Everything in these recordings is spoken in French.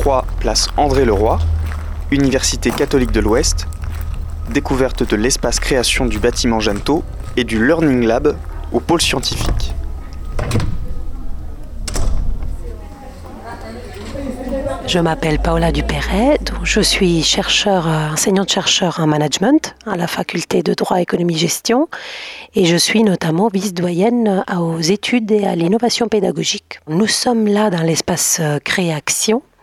3, place André Leroy, Université catholique de l'Ouest, découverte de l'espace création du bâtiment Janto et du Learning Lab au pôle scientifique. Je m'appelle Paola Dupéret, je suis chercheur, euh, enseignante-chercheur en management à la faculté de droit, économie, gestion et je suis notamment vice-doyenne aux études et à l'innovation pédagogique. Nous sommes là dans l'espace euh,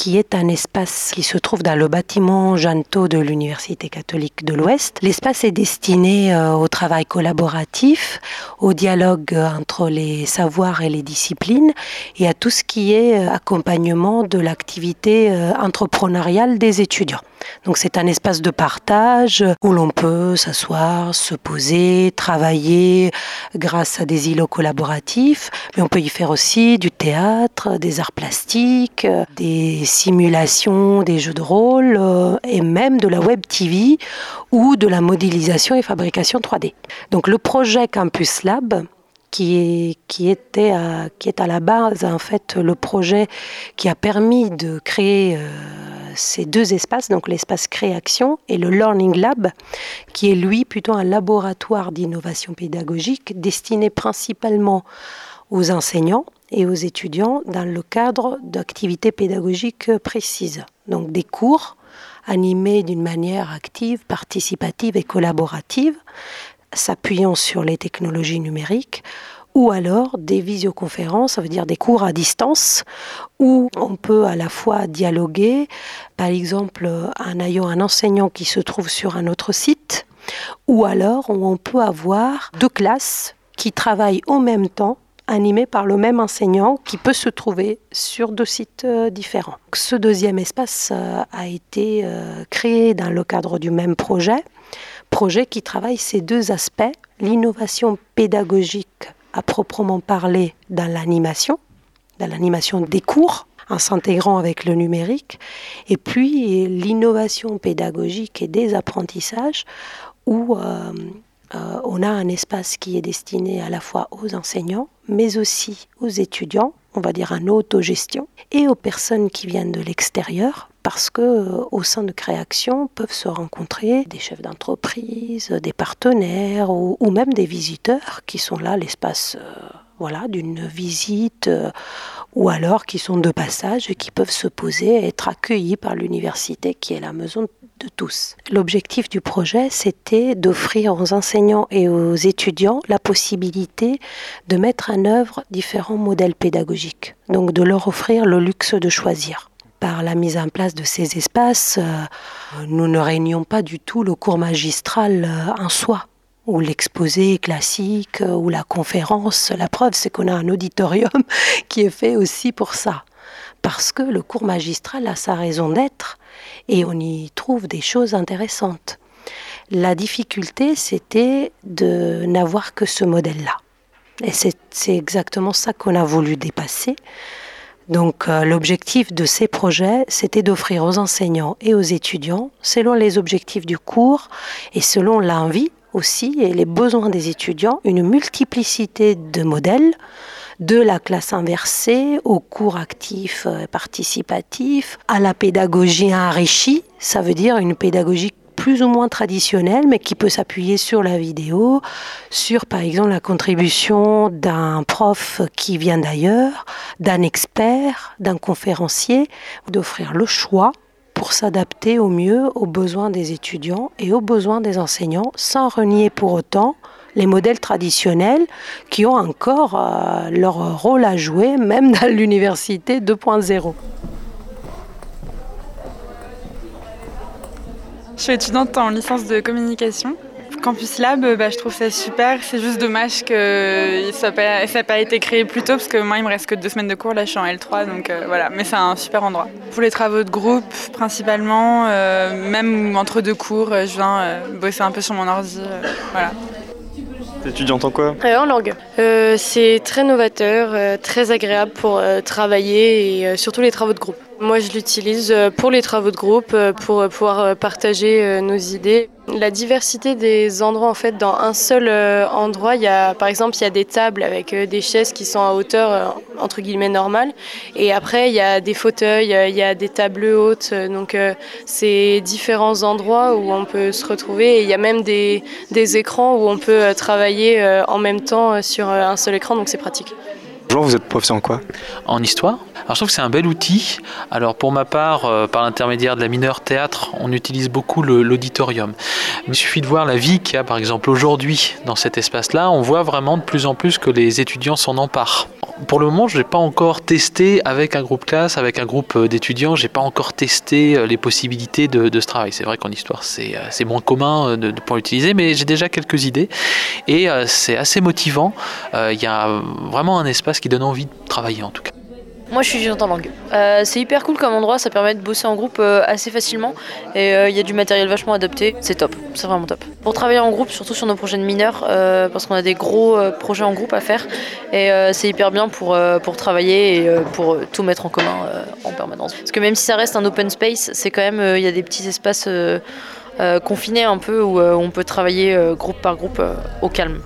qui est un espace qui se trouve dans le bâtiment Janto de l'Université catholique de l'Ouest. L'espace est destiné euh, au travail collaboratif, au dialogue entre les savoirs et les disciplines et à tout ce qui est euh, accompagnement de l'activité euh, entrepreneuriale des étudiants. Donc c'est un espace de partage où l'on peut s'asseoir, se poser, travailler grâce à des îlots collaboratifs, mais on peut y faire aussi du théâtre, des arts plastiques, des simulations, des jeux de rôle euh, et même de la web TV ou de la modélisation et fabrication 3D. Donc le projet Campus Lab qui est, qui, était à, qui est à la base en fait le projet qui a permis de créer euh, ces deux espaces, donc l'espace Créaction et le Learning Lab, qui est lui plutôt un laboratoire d'innovation pédagogique destiné principalement aux enseignants et aux étudiants dans le cadre d'activités pédagogiques précises. Donc des cours animés d'une manière active, participative et collaborative, s'appuyant sur les technologies numériques, ou alors des visioconférences, ça veut dire des cours à distance, où on peut à la fois dialoguer, par exemple en ayant un enseignant qui se trouve sur un autre site, ou alors où on peut avoir deux classes qui travaillent au même temps animé par le même enseignant qui peut se trouver sur deux sites euh, différents. Ce deuxième espace euh, a été euh, créé dans le cadre du même projet, projet qui travaille ces deux aspects, l'innovation pédagogique à proprement parler dans l'animation, dans l'animation des cours, en s'intégrant avec le numérique, et puis l'innovation pédagogique et des apprentissages où on a un espace qui est destiné à la fois aux enseignants, mais aussi aux étudiants, on va dire en autogestion, et aux personnes qui viennent de l'extérieur, parce que euh, au sein de Créaction peuvent se rencontrer des chefs d'entreprise, des partenaires ou, même des visiteurs qui sont là l'espace euh, voilà d'une visite ou alors qui sont de passage et qui peuvent se poser et être accueillis par l'université qui est la maison de tous. L'objectif du projet, c'était d'offrir aux enseignants et aux étudiants la possibilité de mettre en œuvre différents modèles pédagogiques, donc de leur offrir le luxe de choisir. Par la mise en place de ces espaces, euh, nous ne réunions pas du tout le cours magistral euh, en soi ou l'exposé classique ou la conférence. La preuve, c'est qu'on a un auditorium qui est fait aussi pour ça. Parce que le cours magistral a sa raison d'être et on y trouve des choses intéressantes. La difficulté, c'était de n'avoir que ce modèle-là. Et c'est exactement ça qu'on a voulu dépasser. Donc euh, l'objectif de ces projets, c'était d'offrir aux enseignants et aux étudiants, selon les objectifs du cours et selon l'envie aussi et les besoins des étudiants, une multiplicité de modèles, de la classe inversée au cours actif euh, participatif, à la pédagogie enrichie, ça veut dire une pédagogie plus ou moins traditionnelle, mais qui peut s'appuyer sur la vidéo, sur par exemple la contribution d'un prof qui vient d'ailleurs, d'un expert, d'un conférencier, d'offrir le choix pour s'adapter au mieux aux besoins des étudiants et aux besoins des enseignants, sans renier pour autant les modèles traditionnels qui ont encore euh, leur rôle à jouer, même dans l'université 2.0. Je suis étudiante en licence de communication Campus Lab, bah, je trouve ça super. C'est juste dommage que ça n'a pas, été créé plus tôt parce que moi, il me reste que deux semaines de cours. Là, je suis en L3, donc euh, voilà. Mais c'est un super endroit. Pour les travaux de groupe, principalement, euh, même entre deux cours, je viens euh, bosser un peu sur mon ordi. voilà. T'es étudiante en quoi? En langue. c'est très novateur, très agréable pour travailler et surtout les travaux de groupe. Moi, je l'utilise euh, pour les travaux de groupe, euh, pour pouvoir euh, partager nos idées. La diversité des endroits, en fait, dans un seul endroit, il y a, par exemple, il y a des tables avec des chaises qui sont à hauteur, entre guillemets, normale. Et après, il y a des fauteuils, il y a des tables hautes. Donc, c'est différents endroits où on peut se retrouver. Et il y a même des écrans où on peut travailler en même temps sur un seul écran, donc c'est pratique. Bonjour, vous êtes professeur en quoi En histoire. Alors je trouve que c'est un bel outil. Alors pour ma part, euh, par l'intermédiaire de la mineure théâtre, on utilise beaucoup l'auditorium. Il suffit de voir la vie qu'il y a par exemple aujourd'hui dans cet espace-là. On voit vraiment de plus en plus que les étudiants s'en emparent. Pour le moment, je n'ai pas encore testé avec un groupe classe, avec un groupe euh, d'étudiants, j'ai pas encore testé euh, les possibilités de, ce travail. C'est vrai qu'en histoire, c'est moins commun de, de pouvoir l'utiliser, mais j'ai déjà quelques idées et c'est assez motivant. Il y a vraiment un espace qui donne envie de travailler en tout cas. Moi, je suis étudiante en langue. Euh, c'est hyper cool comme endroit, ça permet de bosser en groupe euh, assez facilement et euh, il y a du matériel vachement adapté. C'est top, c'est vraiment top. Pour travailler en groupe, surtout sur nos projets de mineurs, parce qu'on a des gros projets en groupe à faire et c'est hyper bien pour, pour travailler et pour tout mettre en commun en permanence. Parce que même si ça reste un open space, c'est quand même, il y a des petits espaces confinés un peu où on peut travailler groupe par groupe au calme.